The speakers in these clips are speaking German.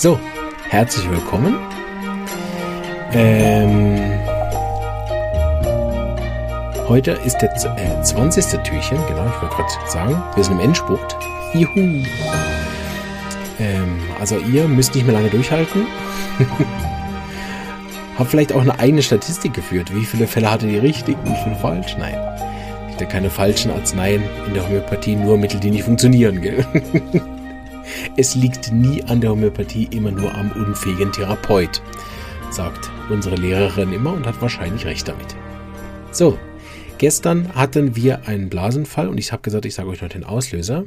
So, herzlich willkommen. Ähm, heute ist der äh, 20. Türchen, genau, ich wollte gerade sagen. Wir sind im Endspurt. Juhu. Ähm, also ihr müsst nicht mehr lange durchhalten. Hab vielleicht auch eine eigene Statistik geführt. Wie viele Fälle hatte die richtig, wie viele falsch? Nein. Gibt ja keine falschen Arzneien in der Homöopathie, nur Mittel, die nicht funktionieren, gell? Es liegt nie an der Homöopathie, immer nur am unfähigen Therapeut, sagt unsere Lehrerin immer und hat wahrscheinlich recht damit. So, gestern hatten wir einen Blasenfall und ich habe gesagt, ich sage euch noch den Auslöser.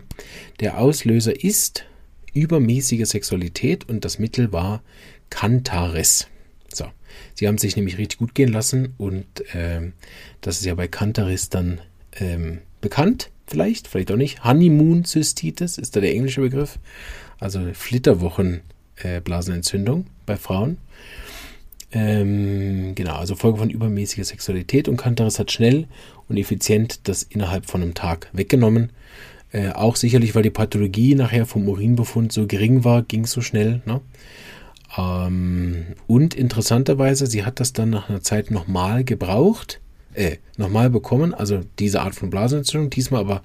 Der Auslöser ist übermäßige Sexualität und das Mittel war Cantaris. So, sie haben sich nämlich richtig gut gehen lassen und ähm, das ist ja bei Cantaris dann ähm, bekannt vielleicht, vielleicht auch nicht. Honeymoon Cystitis ist da der englische Begriff. Also Flitterwochen-Blasenentzündung äh, bei Frauen. Ähm, genau, also Folge von übermäßiger Sexualität und Kantaris hat schnell und effizient das innerhalb von einem Tag weggenommen. Äh, auch sicherlich, weil die Pathologie nachher vom Urinbefund so gering war, ging es so schnell. Ne? Ähm, und interessanterweise, sie hat das dann nach einer Zeit nochmal gebraucht äh, nochmal bekommen, also diese Art von Blasenentzündung, diesmal aber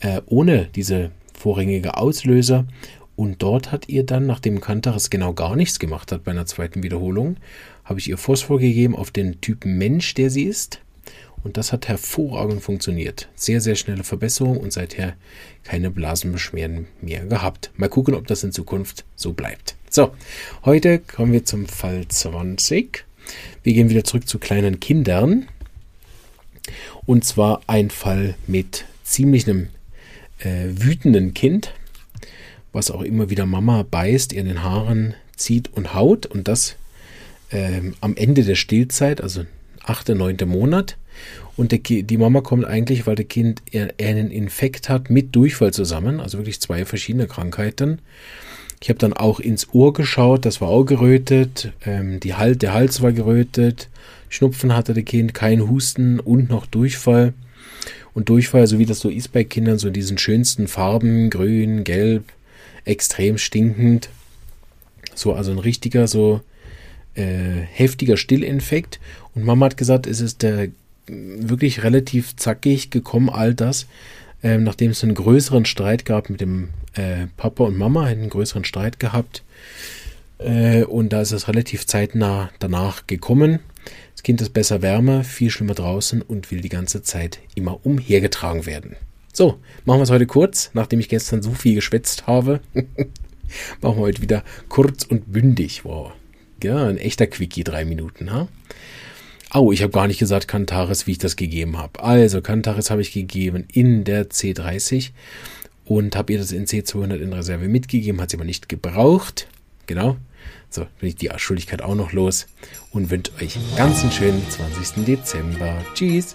äh, ohne diese vorrangige Auslöser. Und dort hat ihr dann, nachdem Kantaris genau gar nichts gemacht hat bei einer zweiten Wiederholung, habe ich ihr Phosphor gegeben auf den Typen Mensch, der sie ist. Und das hat hervorragend funktioniert. Sehr, sehr schnelle Verbesserung und seither keine Blasenbeschwerden mehr gehabt. Mal gucken, ob das in Zukunft so bleibt. So, heute kommen wir zum Fall 20. Wir gehen wieder zurück zu kleinen Kindern. Und zwar ein Fall mit ziemlich einem äh, wütenden Kind, was auch immer wieder Mama beißt, ihr in den Haaren zieht und haut. Und das ähm, am Ende der Stillzeit, also achte, neunte Monat. Und der, die Mama kommt eigentlich, weil das Kind eher, einen Infekt hat mit Durchfall zusammen, also wirklich zwei verschiedene Krankheiten. Ich habe dann auch ins Ohr geschaut, das war auch gerötet, ähm, die Hals, der Hals war gerötet, Schnupfen hatte das Kind, kein Husten und noch Durchfall. Und Durchfall, so wie das so ist bei Kindern, so in diesen schönsten Farben, grün, gelb, extrem stinkend. So, also ein richtiger, so äh, heftiger Stillinfekt. Und Mama hat gesagt, es ist der wirklich relativ zackig gekommen, all das, äh, nachdem es einen größeren Streit gab mit dem äh, Papa und Mama, einen größeren Streit gehabt. Äh, und da ist es relativ zeitnah danach gekommen. Das Kind ist besser wärmer, viel schlimmer draußen und will die ganze Zeit immer umhergetragen werden. So, machen wir es heute kurz, nachdem ich gestern so viel geschwätzt habe. machen wir heute wieder kurz und bündig. Wow. Ja, ein echter Quickie, drei Minuten, ha? Oh, ich habe gar nicht gesagt Kantaris, wie ich das gegeben habe. Also, Kantaris habe ich gegeben in der C30 und habe ihr das in C200 in Reserve mitgegeben, hat sie aber nicht gebraucht. Genau. So, bin ich die Schuldigkeit auch noch los und wünsche euch ganz einen schönen 20. Dezember. Tschüss.